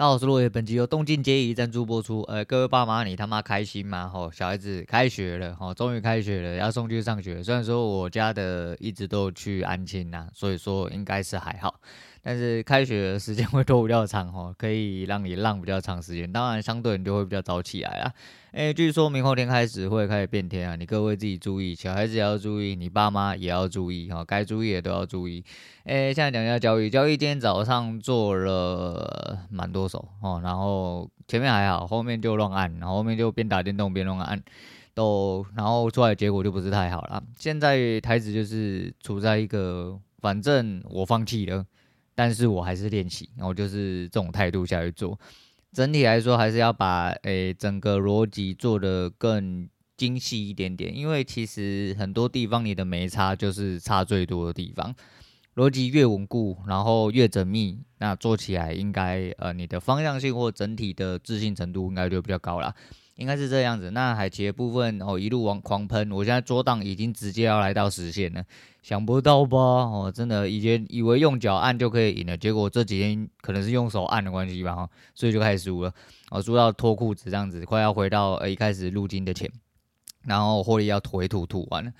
大家好，我是落叶，本集由动静皆宜赞助播出。呃，各位爸妈，你他妈开心吗？吼，小孩子开学了，吼，终于开学了，要送去上学。虽然说我家的一直都去安亲呐，所以说应该是还好。但是开学的时间会多比较长哦，可以让你浪比较长时间，当然相对你就会比较早起来啦。诶，据说明后天开始会开始变天啊，你各位自己注意，小孩子也要注意，你爸妈也要注意哈，该注意的都要注意。诶，现在讲一下交易，交易今天早上做了蛮多手哦，然后前面还好，后面就乱按，然后后面就边打电动边乱按，都然后出来的结果就不是太好了。现在台子就是处在一个，反正我放弃了。但是我还是练习，然后就是这种态度下去做。整体来说，还是要把诶、整个逻辑做得更精细一点点，因为其实很多地方你的没差就是差最多的地方。逻辑越稳固，然后越缜密，那做起来应该呃你的方向性或整体的自信程度应该就比较高啦。应该是这样子。那海奇的部分哦，一路往狂喷，我现在桌档已经直接要来到实线了，想不到吧？哦，真的以前以为用脚按就可以赢了，结果这几天可能是用手按的关系吧，哈，所以就开始输了，哦，输到脱裤子这样子，快要回到呃一开始入金的钱。然后获利要吐一吐，吐完了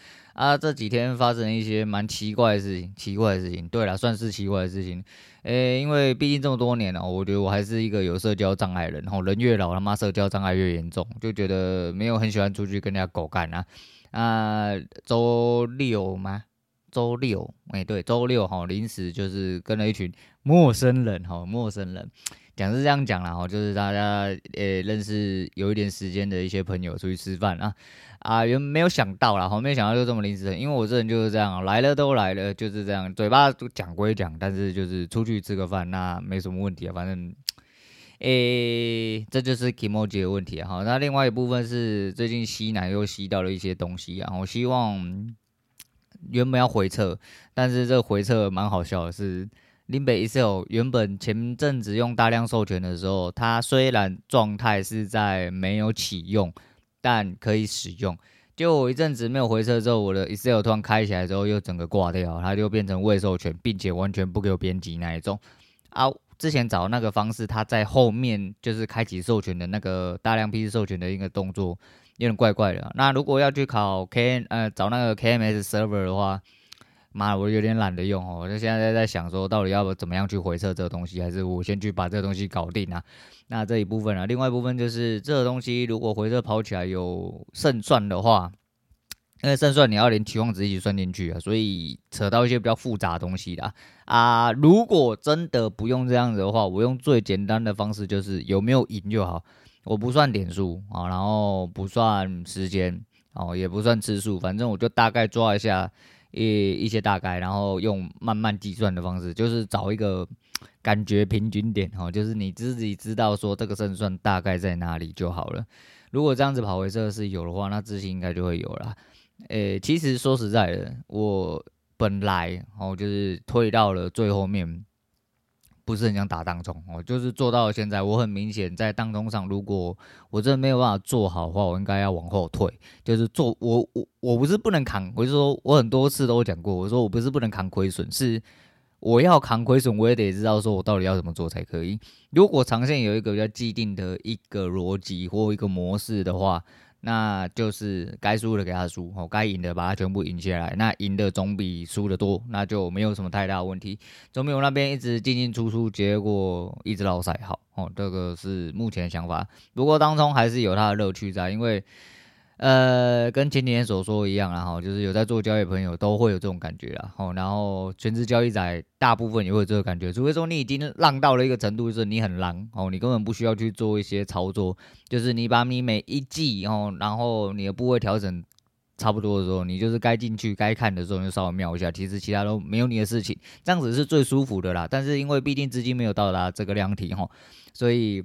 啊！这几天发生一些蛮奇怪的事情，奇怪的事情。对了，算是奇怪的事情。诶，因为毕竟这么多年了，我觉得我还是一个有社交障碍人。然后人越老，他妈社交障碍越严重，就觉得没有很喜欢出去跟人家狗干啊。啊，周六吗？周六，诶，对，周六哈，临时就是跟了一群陌生人，哈，陌生人。讲是这样讲啦，哈，就是大家诶认识有一点时间的一些朋友出去吃饭啊。啊，原没有想到啦，我没有想到就这么临时，因为我这人就是这样，来了都来了，就是这样，嘴巴讲归讲，但是就是出去吃个饭，那没什么问题啊，反正，诶、欸，这就是 kimoji 的问题啊。那另外一部分是最近吸奶又吸到了一些东西啊，我希望原本要回撤，但是这回撤蛮好笑的是，林北 Excel 原本前阵子用大量授权的时候，它虽然状态是在没有启用。但可以使用。就我一阵子没有回车之后，我的 Excel 突然开起来之后，又整个挂掉，它就变成未授权，并且完全不给我编辑那一种。啊，之前找那个方式，它在后面就是开启授权的那个大量批次授权的一个动作，有点怪怪的。那如果要去考 K 呃找那个 KMS server 的话，妈，我有点懒得用哦。我就现在在想说，到底要怎么样去回测这个东西，还是我先去把这个东西搞定啊？那这一部分啊，另外一部分就是这个东西，如果回测跑起来有胜算的话，因为胜算你要连期望值一起算进去啊，所以扯到一些比较复杂的东西啦。啊。如果真的不用这样子的话，我用最简单的方式，就是有没有赢就好。我不算点数啊，然后不算时间哦，也不算次数，反正我就大概抓一下。一一些大概，然后用慢慢计算的方式，就是找一个感觉平均点哦，就是你自己知道说这个胜算大概在哪里就好了。如果这样子跑回测试有的话，那自信应该就会有了。诶，其实说实在的，我本来哦就是退到了最后面。不是很想打当冲，我就是做到现在。我很明显在当冲上，如果我真的没有办法做好的话，我应该要往后退。就是做我我我不是不能扛，我就说我很多次都讲过，我说我不是不能扛亏损，是我要扛亏损，我也得知道说我到底要怎么做才可以。如果长线有一个比较既定的一个逻辑或一个模式的话。那就是该输的给他输，哦，该赢的把他全部赢下来。那赢的总比输的多，那就没有什么太大问题。总比我那边一直进进出出，结果一直落赛好，哦，这个是目前想法。不过当中还是有他的乐趣在，因为。呃，跟前几天所说一样啦，哈，就是有在做交易朋友都会有这种感觉啦，哦，然后全职交易仔大部分也会有这个感觉，除非说你已经浪到了一个程度，就是你很浪，哦，你根本不需要去做一些操作，就是你把你每一季，哦，然后你的部位调整差不多的时候，你就是该进去该看的时候就稍微瞄一下，其实其他都没有你的事情，这样子是最舒服的啦。但是因为毕竟资金没有到达这个量体，哈，所以。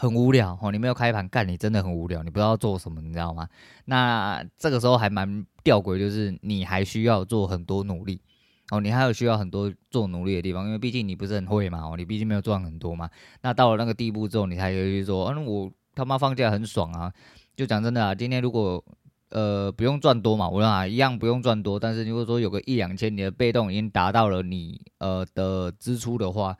很无聊哦，你没有开盘干，你真的很无聊，你不知道做什么，你知道吗？那这个时候还蛮吊诡，就是你还需要做很多努力哦，你还有需要很多做努力的地方，因为毕竟你不是很会嘛哦，你毕竟没有赚很多嘛。那到了那个地步之后，你才可以说，嗯，我他妈放假很爽啊！就讲真的啊，今天如果呃不用赚多嘛，我讲一样不用赚多，但是如果说有个一两千，你的被动已经达到了你呃的支出的话。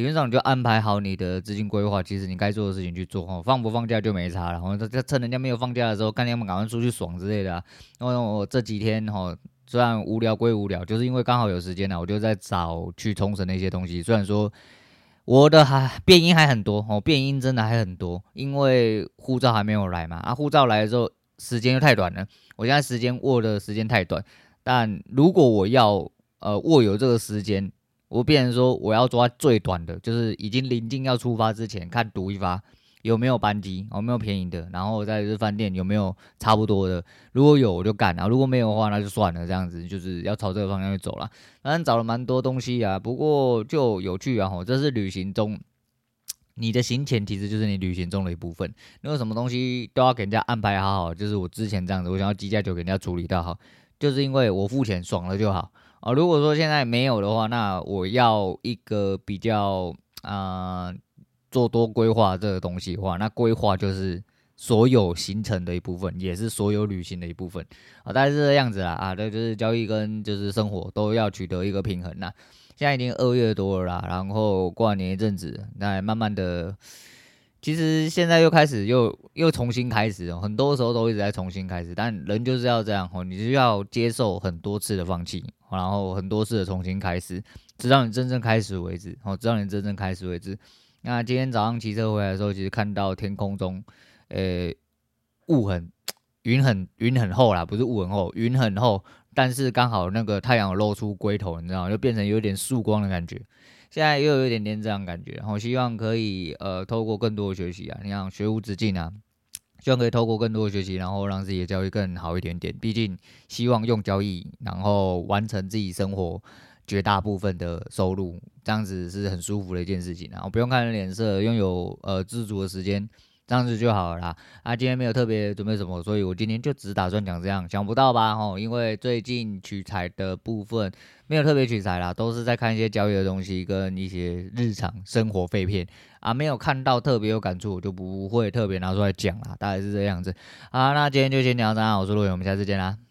理论上你就安排好你的资金规划，其实你该做的事情去做哈，放不放假就没差了。然后在趁人家没有放假的时候，看他们赶快出去爽之类的。然后我这几天哈，虽然无聊归无聊，就是因为刚好有时间了，我就在找去冲绳的一些东西。虽然说我的还变音还很多哦，变音真的还很多，因为护照还没有来嘛。啊，护照来的时候时间又太短了，我现在时间握的时间太短。但如果我要呃握有这个时间，我变成说我要抓最短的，就是已经临近要出发之前，看赌一发有没有班机，有没有便宜的，然后在这饭店有没有差不多的，如果有我就干啊，如果没有的话那就算了，这样子就是要朝这个方向去走了。反正找了蛮多东西啊，不过就有趣啊，吼，这是旅行中你的行前其实就是你旅行中的一部分，你有什么东西都要给人家安排好好，就是我之前这样子，我想要机价就给人家处理到好，就是因为我付钱爽了就好。啊，如果说现在没有的话，那我要一个比较啊、做多规划这个东西的话，那规划就是所有行程的一部分，也是所有旅行的一部分啊，大概是这样子啦啊，对，就是交易跟就是生活都要取得一个平衡啦。现在已经二月多了啦，然后过完年一阵子，那慢慢的。其实现在又开始又又重新开始，很多时候都一直在重新开始，但人就是要这样哦，你就要接受很多次的放弃，然后很多次的重新开始，直到你真正开始为止哦，直到你真正开始为止。那今天早上骑车回来的时候，其实看到天空中，呃，雾很云很云很厚啦，不是雾很厚，云很厚，但是刚好那个太阳露出龟头，你知道吗？就变成有点曙光的感觉。现在又有一点点这样感觉，然后希望可以呃透过更多的学习啊，你想学无止境啊，希望可以透过更多的学习，然后让自己的交易更好一点点。毕竟希望用交易，然后完成自己生活绝大部分的收入，这样子是很舒服的一件事情啊。然后不用看人脸色，拥有呃自主的时间。这样子就好了啦。啊，今天没有特别准备什么，所以我今天就只打算讲这样。想不到吧？吼，因为最近取材的部分没有特别取材啦，都是在看一些交易的东西跟一些日常生活废片啊，没有看到特别有感触，我就不会特别拿出来讲啦。大概是这样子。好，那今天就先聊到这，我是陆远，我们下次见啦。